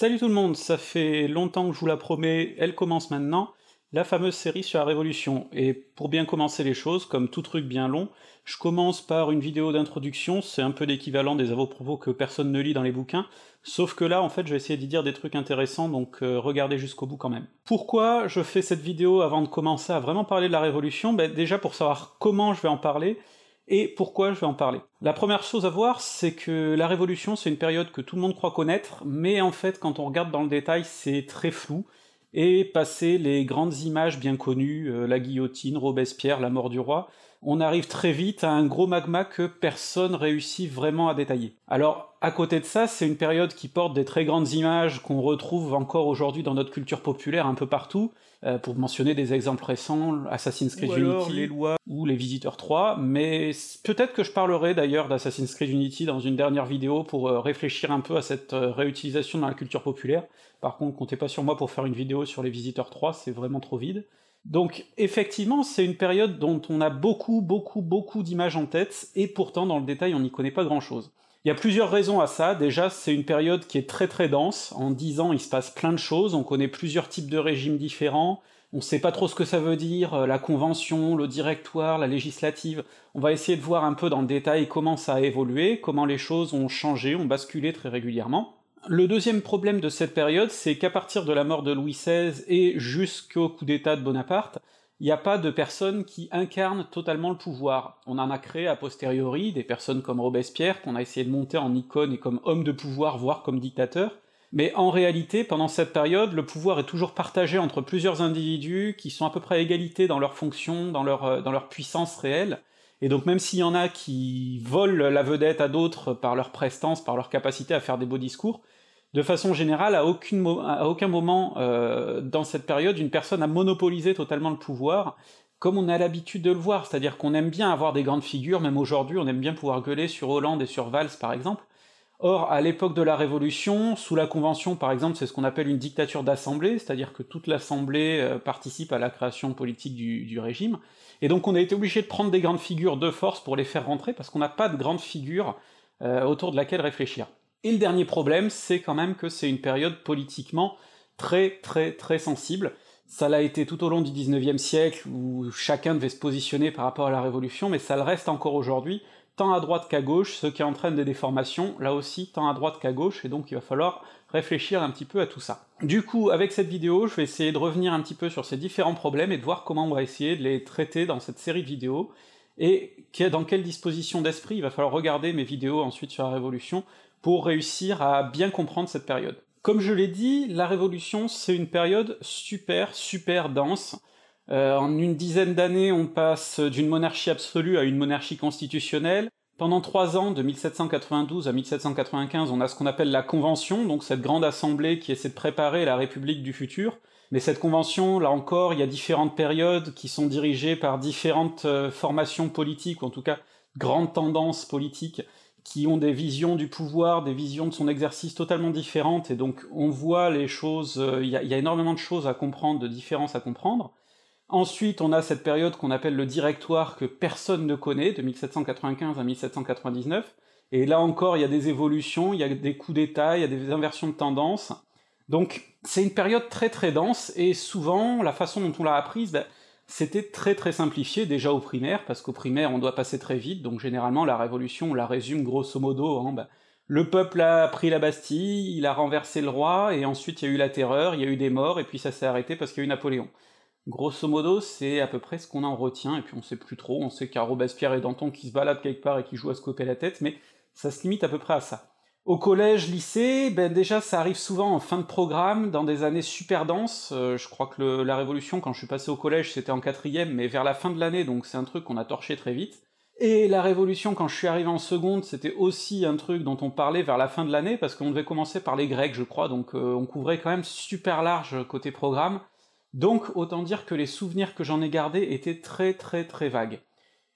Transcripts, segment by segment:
Salut tout le monde, ça fait longtemps que je vous la promets, elle commence maintenant, la fameuse série sur la Révolution. Et pour bien commencer les choses, comme tout truc bien long, je commence par une vidéo d'introduction, c'est un peu l'équivalent des avos-propos que personne ne lit dans les bouquins, sauf que là, en fait, je vais essayer d'y dire des trucs intéressants, donc euh, regardez jusqu'au bout quand même. Pourquoi je fais cette vidéo avant de commencer à vraiment parler de la Révolution? Ben, Déjà pour savoir comment je vais en parler, et pourquoi je vais en parler. La première chose à voir, c'est que la Révolution, c'est une période que tout le monde croit connaître, mais en fait, quand on regarde dans le détail, c'est très flou, et passer les grandes images bien connues, euh, la guillotine, Robespierre, la mort du roi, on arrive très vite à un gros magma que personne réussit vraiment à détailler. Alors, à côté de ça, c'est une période qui porte des très grandes images qu'on retrouve encore aujourd'hui dans notre culture populaire un peu partout, euh, pour mentionner des exemples récents, Assassin's Creed Unity, les lois ou les Visiteurs 3, mais peut-être que je parlerai d'ailleurs d'Assassin's Creed Unity dans une dernière vidéo pour euh, réfléchir un peu à cette euh, réutilisation dans la culture populaire. Par contre, comptez pas sur moi pour faire une vidéo sur les Visiteurs 3, c'est vraiment trop vide. Donc effectivement, c'est une période dont on a beaucoup, beaucoup, beaucoup d'images en tête, et pourtant dans le détail on n'y connaît pas grand-chose. Il y a plusieurs raisons à ça. Déjà, c'est une période qui est très très dense. En dix ans, il se passe plein de choses. On connaît plusieurs types de régimes différents. On sait pas trop ce que ça veut dire, euh, la convention, le directoire, la législative. On va essayer de voir un peu dans le détail comment ça a évolué, comment les choses ont changé, ont basculé très régulièrement. Le deuxième problème de cette période, c'est qu'à partir de la mort de Louis XVI et jusqu'au coup d'état de Bonaparte, il n'y a pas de personnes qui incarnent totalement le pouvoir. On en a créé a posteriori des personnes comme Robespierre, qu'on a essayé de monter en icône et comme homme de pouvoir, voire comme dictateur, mais en réalité, pendant cette période, le pouvoir est toujours partagé entre plusieurs individus qui sont à peu près à égalité dans leurs fonctions, dans leur, euh, dans leur puissance réelle, et donc même s'il y en a qui volent la vedette à d'autres par leur prestance, par leur capacité à faire des beaux discours, de façon générale, à, aucun moment euh, dans cette période, une personne a monopolisé totalement le pouvoir, comme on a l'habitude de le voir, c'est-à-dire qu'on aime bien avoir des grandes figures, même aujourd'hui, on aime bien pouvoir gueuler sur Hollande et sur Valls, par exemple. Or, à l'époque de la Révolution, sous la Convention, par exemple, c'est ce qu'on appelle une dictature d'assemblée, c'est-à-dire que toute l'assemblée euh, participe à la création politique du, du, régime, et donc on a été obligé de prendre des grandes figures de force pour les faire rentrer, parce qu'on n'a pas de grandes figures euh, autour de laquelle réfléchir. Et le dernier problème, c'est quand même que c'est une période politiquement très très très sensible. Ça l'a été tout au long du 19e siècle, où chacun devait se positionner par rapport à la Révolution, mais ça le reste encore aujourd'hui, tant à droite qu'à gauche, ce qui entraîne des déformations, là aussi, tant à droite qu'à gauche, et donc il va falloir réfléchir un petit peu à tout ça. Du coup, avec cette vidéo, je vais essayer de revenir un petit peu sur ces différents problèmes et de voir comment on va essayer de les traiter dans cette série de vidéos, et dans quelle disposition d'esprit il va falloir regarder mes vidéos ensuite sur la Révolution pour réussir à bien comprendre cette période. Comme je l'ai dit, la Révolution, c'est une période super, super dense. Euh, en une dizaine d'années, on passe d'une monarchie absolue à une monarchie constitutionnelle. Pendant trois ans, de 1792 à 1795, on a ce qu'on appelle la Convention, donc cette grande assemblée qui essaie de préparer la République du futur. Mais cette convention, là encore, il y a différentes périodes qui sont dirigées par différentes euh, formations politiques, ou en tout cas grandes tendances politiques, qui ont des visions du pouvoir, des visions de son exercice totalement différentes, et donc on voit les choses, euh, il y, a énormément de choses à comprendre, de différences à comprendre. Ensuite, on a cette période qu'on appelle le directoire que personne ne connaît, de 1795 à 1799, et là encore, il y a des évolutions, il y a des coups d'état, il y a des inversions de tendance. Donc, c'est une période très très dense, et souvent, la façon dont on l'a apprise, ben, c'était très très simplifié déjà au primaire, parce qu'au primaire on doit passer très vite, donc généralement la révolution on la résume grosso modo en bah, le peuple a pris la Bastille, il a renversé le roi, et ensuite il y a eu la terreur, il y a eu des morts, et puis ça s'est arrêté parce qu'il y a eu Napoléon. Grosso modo, c'est à peu près ce qu'on en retient, et puis on sait plus trop, on sait qu'il y a Robespierre et Danton qui se baladent quelque part et qui jouent à se couper la tête, mais ça se limite à peu près à ça. Au collège, lycée, ben déjà ça arrive souvent en fin de programme, dans des années super denses. Euh, je crois que la Révolution, quand je suis passé au collège, c'était en quatrième, mais vers la fin de l'année, donc c'est un truc qu'on a torché très vite. Et la Révolution, quand je suis arrivé en seconde, c'était aussi un truc dont on parlait vers la fin de l'année, parce qu'on devait commencer par les Grecs, je crois, donc euh, on couvrait quand même super large côté programme. Donc autant dire que les souvenirs que j'en ai gardés étaient très très très vagues.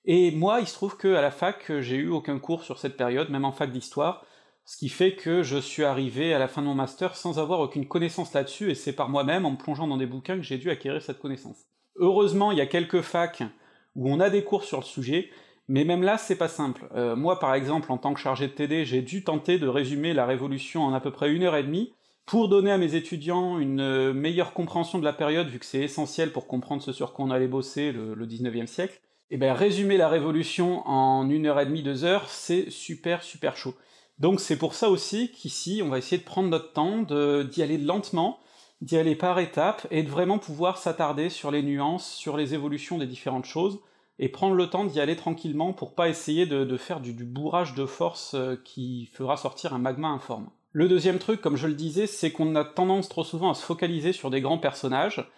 Et moi, il se trouve que à la fac, j'ai eu aucun cours sur cette période, même en fac d'histoire, ce qui fait que je suis arrivé à la fin de mon master sans avoir aucune connaissance là-dessus, et c'est par moi-même, en plongeant dans des bouquins, que j'ai dû acquérir cette connaissance. Heureusement, il y a quelques facs où on a des cours sur le sujet, mais même là, c'est pas simple. Euh, moi, par exemple, en tant que chargé de TD, j'ai dû tenter de résumer la Révolution en à peu près une heure et demie, pour donner à mes étudiants une meilleure compréhension de la période, vu que c'est essentiel pour comprendre ce sur quoi on allait bosser le, le 19e siècle, et eh bien résumer la Révolution en une heure et demie, deux heures, c'est super super chaud. Donc c'est pour ça aussi qu'ici, on va essayer de prendre notre temps, d'y aller lentement, d'y aller par étapes, et de vraiment pouvoir s'attarder sur les nuances, sur les évolutions des différentes choses, et prendre le temps d'y aller tranquillement pour pas essayer de, faire du, bourrage de force euh, qui fera sortir un magma informe. Le deuxième truc, comme je le disais, c'est qu'on a tendance trop souvent à se focaliser sur des grands personnages,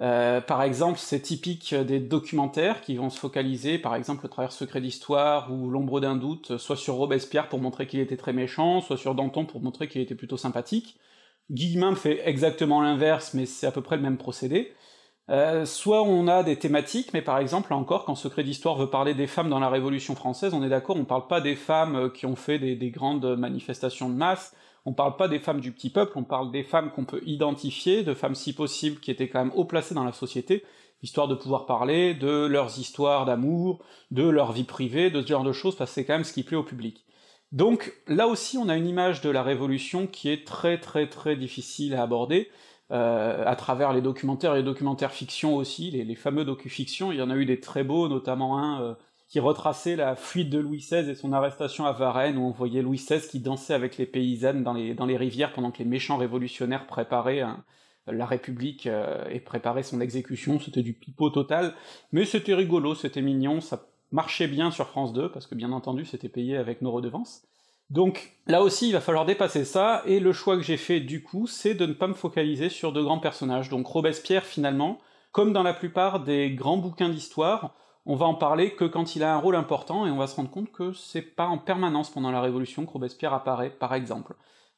euh, par exemple, c'est typique des documentaires qui vont se focaliser, par exemple, au travers Secret d'Histoire ou L'ombre d'un doute, soit sur Robespierre pour montrer qu'il était très méchant, soit sur Danton pour montrer qu'il était plutôt sympathique. Guillemin fait exactement l'inverse, mais c'est à peu près le même procédé. Euh, soit on a des thématiques, mais par exemple, là encore, quand Secret d'Histoire veut parler des femmes dans la Révolution française, on est d'accord, on parle pas des femmes qui ont fait des, grandes manifestations de masse, on parle pas des femmes du petit peuple, on parle des femmes qu'on peut identifier, de femmes si possible qui étaient quand même haut placées dans la société, histoire de pouvoir parler de leurs histoires d'amour, de leur vie privée, de ce genre de choses, parce que c'est quand même ce qui plaît au public. Donc là aussi, on a une image de la Révolution qui est très très très difficile à aborder, euh, à travers les documentaires les documentaires fiction aussi, les, fameux docu-fictions, il y en a eu des très beaux, notamment un euh, qui retraçait la fuite de Louis XVI et son arrestation à Varennes, où on voyait Louis XVI qui dansait avec les paysannes dans les, rivières pendant que les méchants révolutionnaires préparaient la République euh, et préparaient son exécution, c'était du pipeau total, mais c'était rigolo, c'était mignon, ça marchait bien sur France 2, parce que bien entendu c'était payé avec nos redevances. Donc là aussi il va falloir dépasser ça, et le choix que j'ai fait du coup, c'est de ne pas me focaliser sur de grands personnages. Donc Robespierre finalement, comme dans la plupart des grands bouquins d'histoire, on va en parler que quand il a un rôle important, et on va se rendre compte que c'est pas en permanence pendant la Révolution que Robespierre apparaît, par exemple.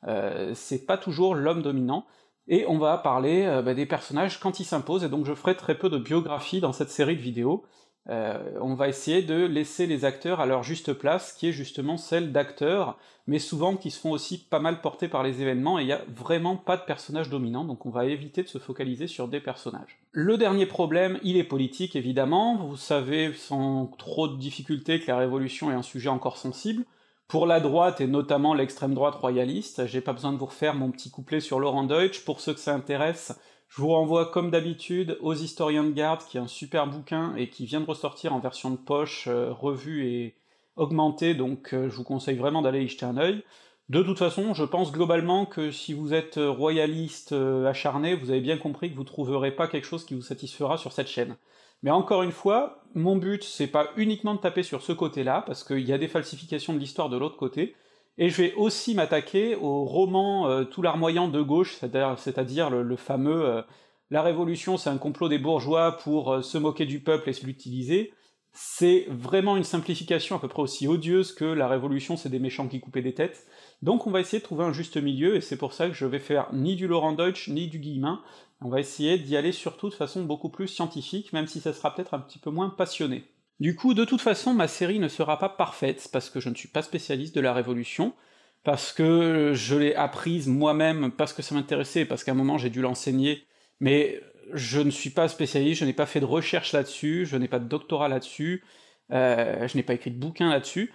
Euh, c'est pas toujours l'homme dominant, et on va parler euh, bah, des personnages quand ils s'imposent, et donc je ferai très peu de biographie dans cette série de vidéos, euh, on va essayer de laisser les acteurs à leur juste place, qui est justement celle d'acteurs, mais souvent qui se font aussi pas mal porter par les événements, et il n'y a vraiment pas de personnage dominant, donc on va éviter de se focaliser sur des personnages. Le dernier problème, il est politique évidemment, vous savez sans trop de difficultés que la Révolution est un sujet encore sensible, pour la droite, et notamment l'extrême droite royaliste, j'ai pas besoin de vous refaire mon petit couplet sur Laurent Deutsch, pour ceux que ça intéresse, je vous renvoie comme d'habitude aux Historiens de Garde, qui est un super bouquin et qui vient de ressortir en version de poche, euh, revue et augmentée, donc euh, je vous conseille vraiment d'aller y jeter un œil. De toute façon, je pense globalement que si vous êtes royaliste euh, acharné, vous avez bien compris que vous trouverez pas quelque chose qui vous satisfera sur cette chaîne. Mais encore une fois, mon but c'est pas uniquement de taper sur ce côté-là, parce qu'il y a des falsifications de l'histoire de l'autre côté, et je vais aussi m'attaquer au roman euh, tout larmoyant de gauche, c'est-à-dire le, fameux euh, La Révolution c'est un complot des bourgeois pour euh, se moquer du peuple et se l'utiliser. C'est vraiment une simplification à peu près aussi odieuse que la Révolution c'est des méchants qui coupaient des têtes. Donc on va essayer de trouver un juste milieu, et c'est pour ça que je vais faire ni du Laurent Deutsch, ni du Guillemin. On va essayer d'y aller surtout de façon beaucoup plus scientifique, même si ça sera peut-être un petit peu moins passionné. Du coup, de toute façon, ma série ne sera pas parfaite, parce que je ne suis pas spécialiste de la Révolution, parce que je l'ai apprise moi-même, parce que ça m'intéressait, parce qu'à un moment j'ai dû l'enseigner, mais je ne suis pas spécialiste, je n'ai pas fait de recherche là-dessus, je n'ai pas de doctorat là-dessus, euh, je n'ai pas écrit de bouquin là-dessus,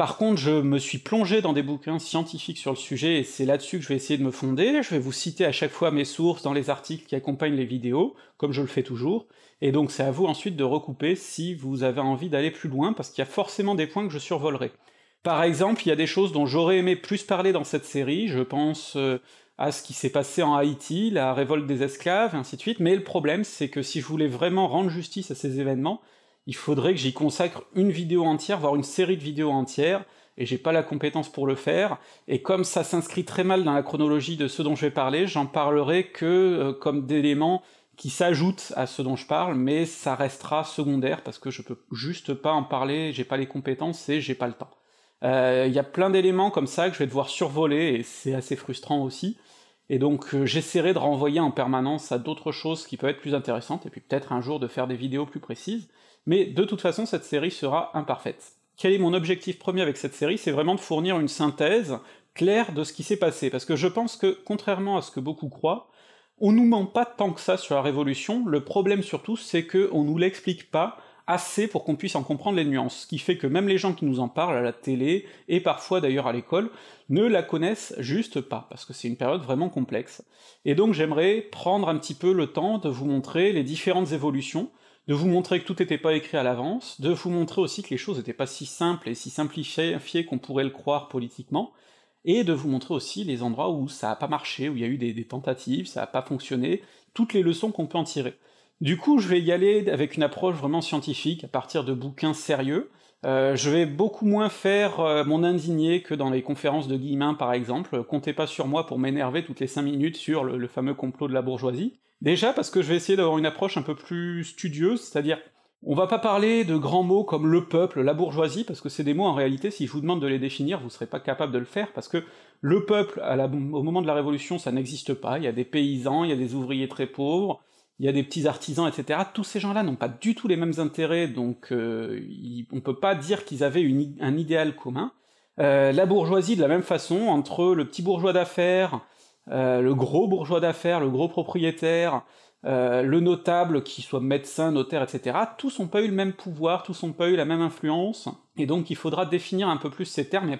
par contre, je me suis plongé dans des bouquins scientifiques sur le sujet, et c'est là-dessus que je vais essayer de me fonder. Je vais vous citer à chaque fois mes sources dans les articles qui accompagnent les vidéos, comme je le fais toujours, et donc c'est à vous ensuite de recouper si vous avez envie d'aller plus loin, parce qu'il y a forcément des points que je survolerai. Par exemple, il y a des choses dont j'aurais aimé plus parler dans cette série, je pense euh, à ce qui s'est passé en Haïti, la révolte des esclaves, et ainsi de suite, mais le problème c'est que si je voulais vraiment rendre justice à ces événements, il faudrait que j'y consacre une vidéo entière, voire une série de vidéos entières, et j'ai pas la compétence pour le faire, et comme ça s'inscrit très mal dans la chronologie de ce dont je vais parler, j'en parlerai que euh, comme d'éléments qui s'ajoutent à ce dont je parle, mais ça restera secondaire, parce que je peux juste pas en parler, j'ai pas les compétences et j'ai pas le temps. Euh, il y a plein d'éléments comme ça que je vais devoir survoler, et c'est assez frustrant aussi, et donc euh, j'essaierai de renvoyer en permanence à d'autres choses qui peuvent être plus intéressantes, et puis peut-être un jour de faire des vidéos plus précises, mais de toute façon cette série sera imparfaite. Quel est mon objectif premier avec cette série? C'est vraiment de fournir une synthèse claire de ce qui s'est passé, parce que je pense que, contrairement à ce que beaucoup croient, on nous ment pas tant que ça sur la Révolution, le problème surtout c'est que on nous l'explique pas assez pour qu'on puisse en comprendre les nuances, ce qui fait que même les gens qui nous en parlent à la télé, et parfois d'ailleurs à l'école, ne la connaissent juste pas, parce que c'est une période vraiment complexe. Et donc j'aimerais prendre un petit peu le temps de vous montrer les différentes évolutions, de vous montrer que tout n'était pas écrit à l'avance, de vous montrer aussi que les choses n'étaient pas si simples et si simplifiées qu'on pourrait le croire politiquement, et de vous montrer aussi les endroits où ça a pas marché, où il y a eu des, tentatives, ça a pas fonctionné, toutes les leçons qu'on peut en tirer. Du coup, je vais y aller avec une approche vraiment scientifique, à partir de bouquins sérieux. Euh, je vais beaucoup moins faire euh, mon indigné que dans les conférences de Guillemin, par exemple. Comptez pas sur moi pour m'énerver toutes les 5 minutes sur le, fameux complot de la bourgeoisie. Déjà parce que je vais essayer d'avoir une approche un peu plus studieuse, c'est-à-dire on va pas parler de grands mots comme le peuple, la bourgeoisie, parce que c'est des mots en réalité, si je vous demande de les définir, vous serez pas capable de le faire, parce que le peuple, au moment de la Révolution, ça n'existe pas, il y a des paysans, il y a des ouvriers très pauvres, il y a des petits artisans, etc. Tous ces gens-là n'ont pas du tout les mêmes intérêts, donc euh, on peut pas dire qu'ils avaient un idéal commun. Euh, la bourgeoisie, de la même façon, entre le petit bourgeois d'affaires, euh, le gros bourgeois d'affaires, le gros propriétaire, le notable, qui soit médecin, notaire, etc., tous n'ont pas eu le même pouvoir, tous n'ont pas eu la même influence, et donc il faudra définir un peu plus ces termes et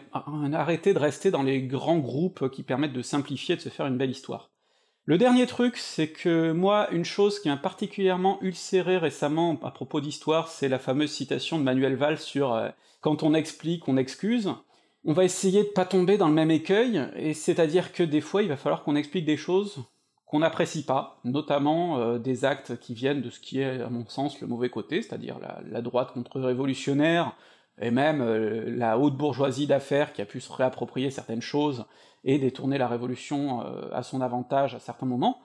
arrêter de rester dans les grands groupes qui permettent de simplifier, de se faire une belle histoire. Le dernier truc, c'est que moi, une chose qui m'a particulièrement ulcéré récemment à propos d'histoire, c'est la fameuse citation de Manuel Valls sur euh, quand on explique, on excuse. On va essayer de pas tomber dans le même écueil, et c'est-à-dire que des fois, il va falloir qu'on explique des choses qu'on n'apprécie pas, notamment euh, des actes qui viennent de ce qui est, à mon sens, le mauvais côté, c'est-à-dire la, droite contre-révolutionnaire, et même euh, la haute bourgeoisie d'affaires qui a pu se réapproprier certaines choses et détourner la révolution euh, à son avantage à certains moments,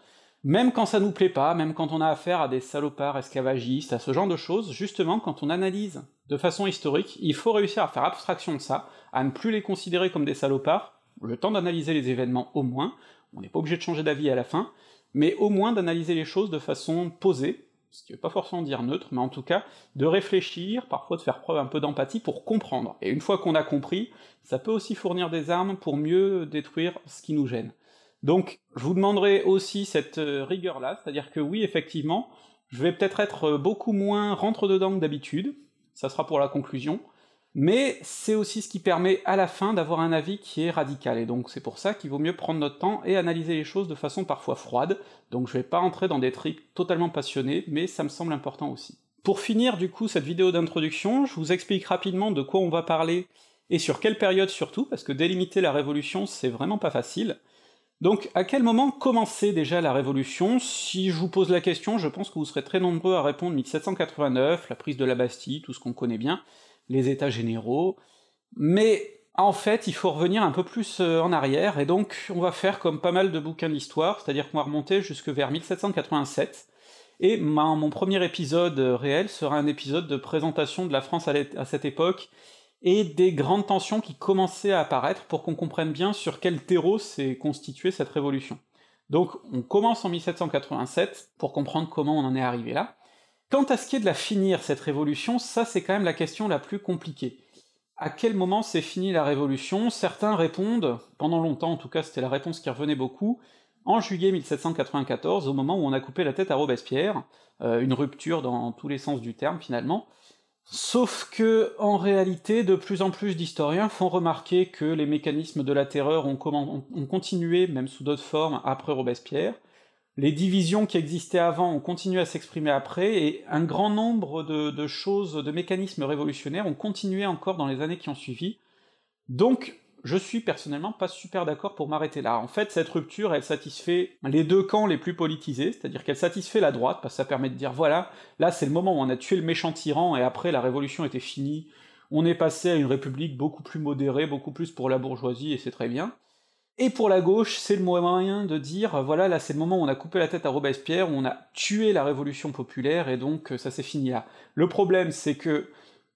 même quand ça nous plaît pas, même quand on a affaire à des salopards esclavagistes, à ce genre de choses, justement, quand on analyse de façon historique, il faut réussir à faire abstraction de ça, à ne plus les considérer comme des salopards, le temps d'analyser les événements au moins, on n'est pas obligé de changer d'avis à la fin, mais au moins d'analyser les choses de façon posée, ce qui veut pas forcément dire neutre, mais en tout cas, de réfléchir, parfois de faire preuve un peu d'empathie pour comprendre. Et une fois qu'on a compris, ça peut aussi fournir des armes pour mieux détruire ce qui nous gêne. Donc, je vous demanderai aussi cette euh, rigueur-là, c'est-à-dire que oui, effectivement, je vais peut-être être beaucoup moins rentre-dedans que d'habitude, ça sera pour la conclusion, mais c'est aussi ce qui permet à la fin d'avoir un avis qui est radical, et donc c'est pour ça qu'il vaut mieux prendre notre temps et analyser les choses de façon parfois froide, donc je vais pas entrer dans des trucs totalement passionnés, mais ça me semble important aussi. Pour finir du coup cette vidéo d'introduction, je vous explique rapidement de quoi on va parler, et sur quelle période surtout, parce que délimiter la Révolution c'est vraiment pas facile. Donc à quel moment commençait déjà la Révolution? Si je vous pose la question, je pense que vous serez très nombreux à répondre 1789, la prise de la Bastille, tout ce qu'on connaît bien, les états généraux, mais en fait, il faut revenir un peu plus euh, en arrière, et donc on va faire comme pas mal de bouquins d'histoire, c'est-à-dire qu'on va remonter jusque vers 1787, et mon premier épisode euh, réel sera un épisode de présentation de la France à cette époque, et des grandes tensions qui commençaient à apparaître pour qu'on comprenne bien sur quel terreau s'est constituée cette révolution. Donc on commence en 1787 pour comprendre comment on en est arrivé là, Quant à ce qui est de la finir, cette révolution, ça c'est quand même la question la plus compliquée. À quel moment s'est finie la révolution? Certains répondent, pendant longtemps en tout cas c'était la réponse qui revenait beaucoup, en juillet 1794, au moment où on a coupé la tête à Robespierre, euh, une rupture dans tous les sens du terme finalement, Sauf que, en réalité, de plus en plus d'historiens font remarquer que les mécanismes de la terreur ont, ont continué, même sous d'autres formes, après Robespierre, les divisions qui existaient avant ont continué à s'exprimer après, et un grand nombre de, choses, de mécanismes révolutionnaires ont continué encore dans les années qui ont suivi. Donc, je suis personnellement pas super d'accord pour m'arrêter là. En fait, cette rupture, elle satisfait les deux camps les plus politisés, c'est-à-dire qu'elle satisfait la droite, parce que ça permet de dire, voilà, là c'est le moment où on a tué le méchant tyran, et après la révolution était finie, on est passé à une république beaucoup plus modérée, beaucoup plus pour la bourgeoisie, et c'est très bien. Et pour la gauche, c'est le moyen de dire, voilà, là c'est le moment où on a coupé la tête à Robespierre, où on a tué la révolution populaire, et donc ça s'est fini là. Le problème, c'est que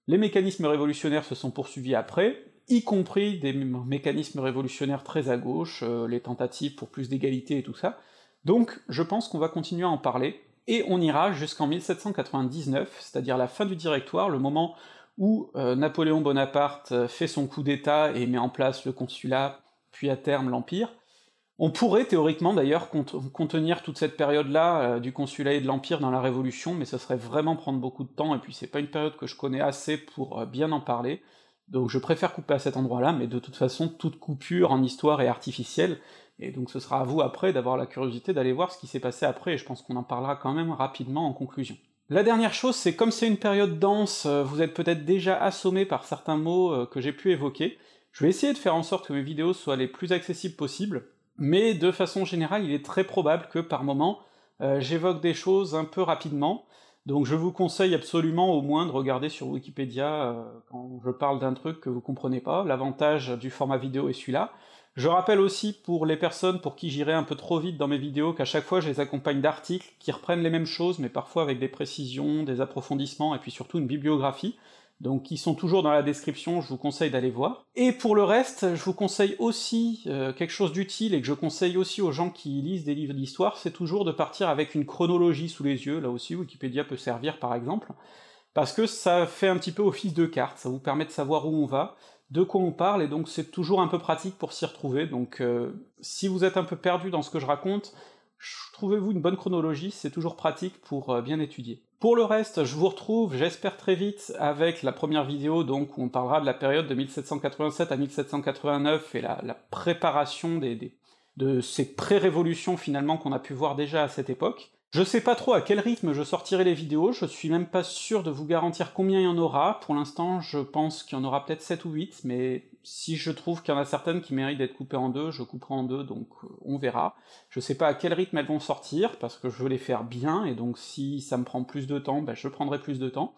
les mécanismes révolutionnaires se sont poursuivis après, y compris des mécanismes révolutionnaires très à gauche, euh, les tentatives pour plus d'égalité et tout ça. Donc je pense qu'on va continuer à en parler, et on ira jusqu'en 1799, c'est-à-dire la fin du Directoire, le moment où euh, Napoléon Bonaparte fait son coup d'État et met en place le consulat, puis à terme l'Empire, On pourrait théoriquement d'ailleurs contenir toute cette période-là euh, du consulat et de l'Empire dans la Révolution, mais ça serait vraiment prendre beaucoup de temps, et puis c'est pas une période que je connais assez pour euh, bien en parler, donc je préfère couper à cet endroit-là, mais de toute façon, toute coupure en histoire est artificielle, et donc ce sera à vous après d'avoir la curiosité d'aller voir ce qui s'est passé après, et je pense qu'on en parlera quand même rapidement en conclusion. La dernière chose, c'est comme c'est une période dense, euh, vous êtes peut-être déjà assommé par certains mots que j'ai pu évoquer, je vais essayer de faire en sorte que mes vidéos soient les plus accessibles possibles, mais de façon générale, il est très probable que par moment, euh, j'évoque des choses un peu rapidement, donc je vous conseille absolument au moins de regarder sur Wikipédia euh, quand je parle d'un truc que vous comprenez pas, l'avantage du format vidéo est celui-là. Je rappelle aussi pour les personnes pour qui j'irai un peu trop vite dans mes vidéos qu'à chaque fois je les accompagne d'articles qui reprennent les mêmes choses, mais parfois avec des précisions, des approfondissements, et puis surtout une bibliographie, donc ils sont toujours dans la description, je vous conseille d'aller voir. Et pour le reste, je vous conseille aussi euh, quelque chose d'utile, et que je conseille aussi aux gens qui lisent des livres d'histoire, c'est toujours de partir avec une chronologie sous les yeux, là aussi Wikipédia peut servir par exemple, parce que ça fait un petit peu office de carte, ça vous permet de savoir où on va, de quoi on parle, et donc c'est toujours un peu pratique pour s'y retrouver, donc euh, si vous êtes un peu perdu dans ce que je raconte, trouvez-vous une bonne chronologie, c'est toujours pratique pour euh, bien étudier. Pour le reste, je vous retrouve, j'espère très vite, avec la première vidéo, donc où on parlera de la période de 1787 à 1789 et la, préparation de ces pré-révolutions finalement qu'on a pu voir déjà à cette époque. Je sais pas trop à quel rythme je sortirai les vidéos, je suis même pas sûr de vous garantir combien il y en aura, pour l'instant je pense qu'il y en aura peut-être 7 ou 8, mais si je trouve qu'il y en a certaines qui méritent d'être coupées en deux, je couperai en deux, donc euh, on verra. Je sais pas à quel rythme elles vont sortir, parce que je veux les faire bien, et donc si ça me prend plus de temps, ben je prendrai plus de temps.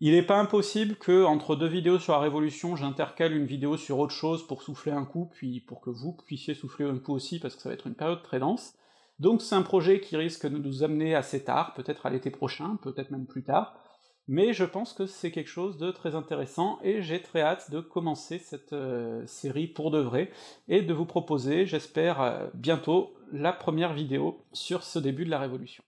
Il est pas impossible que, entre deux vidéos sur la Révolution, j'intercale une vidéo sur autre chose pour souffler un coup, puis pour que vous puissiez souffler un coup aussi, parce que ça va être une période très dense. Donc c'est un projet qui risque de nous amener assez tard, peut-être à l'été prochain, peut-être même plus tard, mais je pense que c'est quelque chose de très intéressant, et j'ai très hâte de commencer cette euh, série pour de vrai, et de vous proposer, j'espère, euh, bientôt, la première vidéo sur ce début de la Révolution.